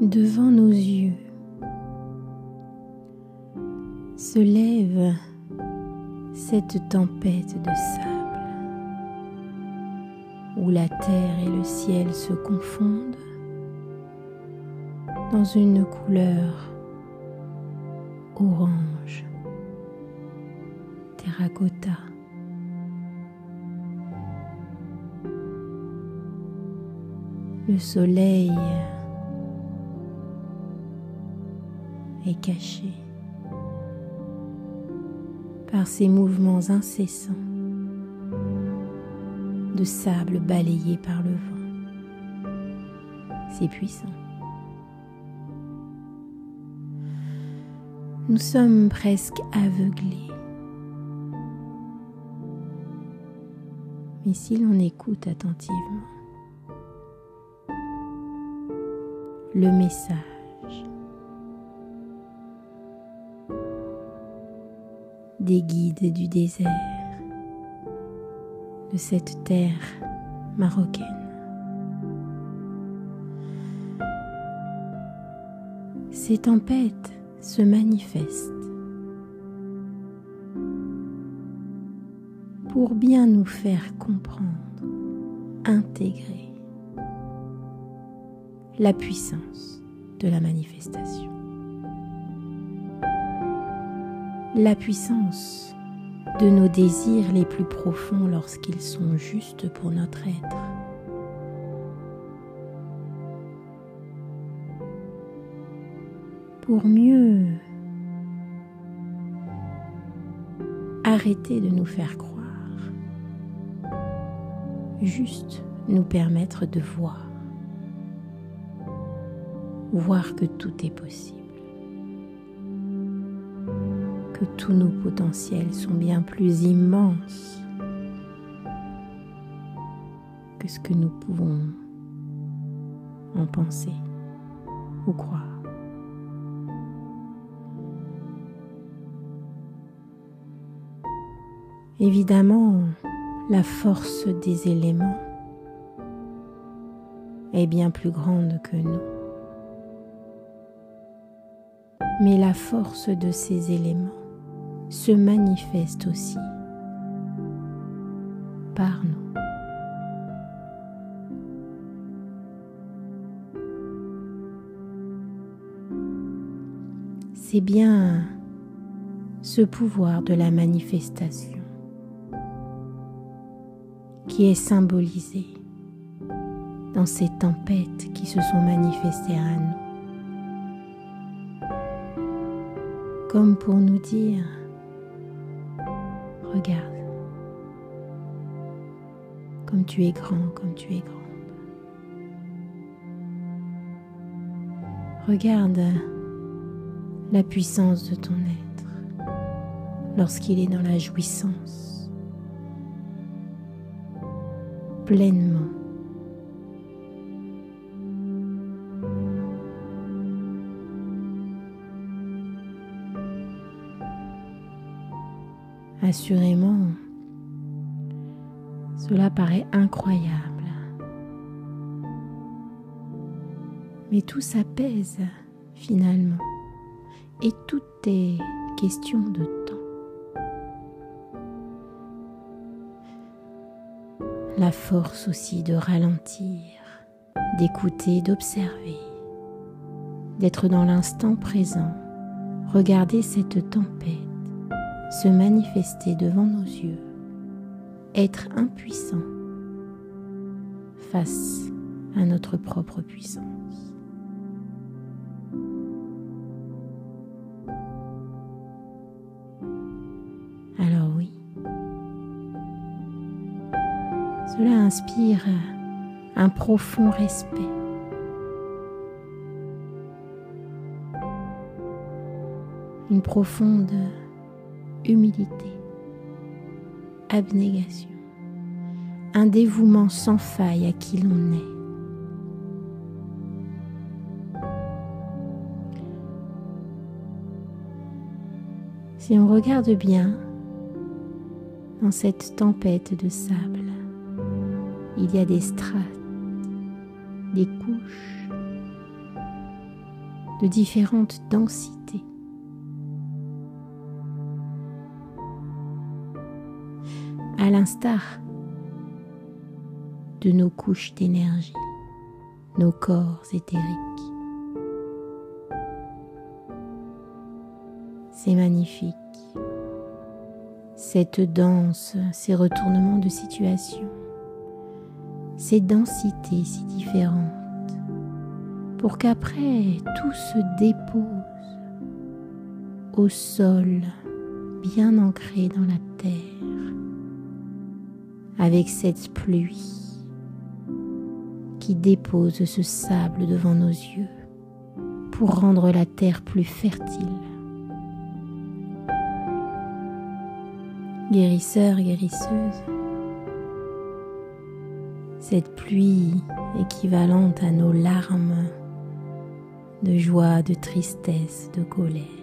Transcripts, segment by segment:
devant nos yeux se lève cette tempête de sable où la terre et le ciel se confondent dans une couleur orange, terracotta. Le soleil est caché par ces mouvements incessants de sable balayé par le vent. C'est puissant. Nous sommes presque aveuglés. Mais si l'on écoute attentivement, le message des guides du désert de cette terre marocaine. Ces tempêtes se manifestent pour bien nous faire comprendre, intégrer la puissance de la manifestation. La puissance de nos désirs les plus profonds lorsqu'ils sont justes pour notre être. Pour mieux arrêter de nous faire croire, juste nous permettre de voir voir que tout est possible, que tous nos potentiels sont bien plus immenses que ce que nous pouvons en penser ou croire. Évidemment, la force des éléments est bien plus grande que nous mais la force de ces éléments se manifeste aussi par nous. C'est bien ce pouvoir de la manifestation qui est symbolisé dans ces tempêtes qui se sont manifestées à nous. comme pour nous dire, regarde, comme tu es grand, comme tu es grande. Regarde la puissance de ton être lorsqu'il est dans la jouissance, pleinement Assurément, cela paraît incroyable. Mais tout s'apaise finalement et tout est question de temps. La force aussi de ralentir, d'écouter, d'observer, d'être dans l'instant présent, regarder cette tempête se manifester devant nos yeux, être impuissant face à notre propre puissance. Alors oui, cela inspire un profond respect. Une profonde humilité, abnégation, un dévouement sans faille à qui l'on est. Si on regarde bien dans cette tempête de sable, il y a des strates, des couches de différentes densités. À l'instar de nos couches d'énergie, nos corps éthériques. C'est magnifique. Cette danse, ces retournements de situation, ces densités si différentes pour qu'après tout se dépose au sol bien ancré dans la terre avec cette pluie qui dépose ce sable devant nos yeux pour rendre la terre plus fertile. Guérisseur, guérisseuse, cette pluie équivalente à nos larmes de joie, de tristesse, de colère.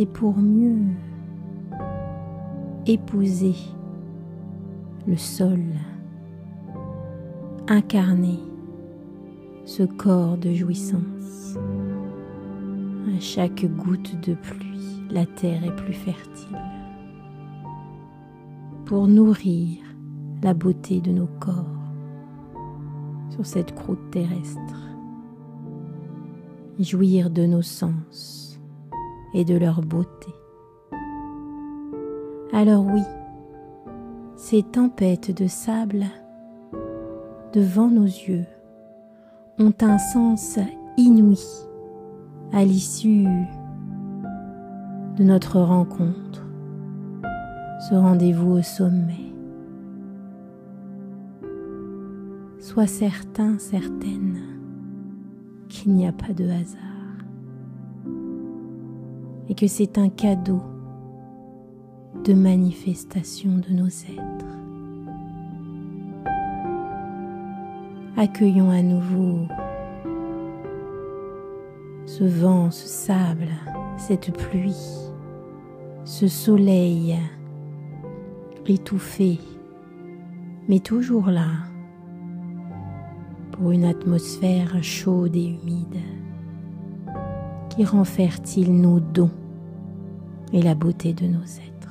C'est pour mieux épouser le sol, incarner ce corps de jouissance. À chaque goutte de pluie, la terre est plus fertile. Pour nourrir la beauté de nos corps sur cette croûte terrestre, jouir de nos sens et de leur beauté. Alors oui, ces tempêtes de sable devant nos yeux ont un sens inouï à l'issue de notre rencontre, ce rendez-vous au sommet. Sois certain, certaine qu'il n'y a pas de hasard et que c'est un cadeau de manifestation de nos êtres. Accueillons à nouveau ce vent, ce sable, cette pluie, ce soleil étouffé, mais toujours là une atmosphère chaude et humide qui rend fertile nos dons et la beauté de nos êtres.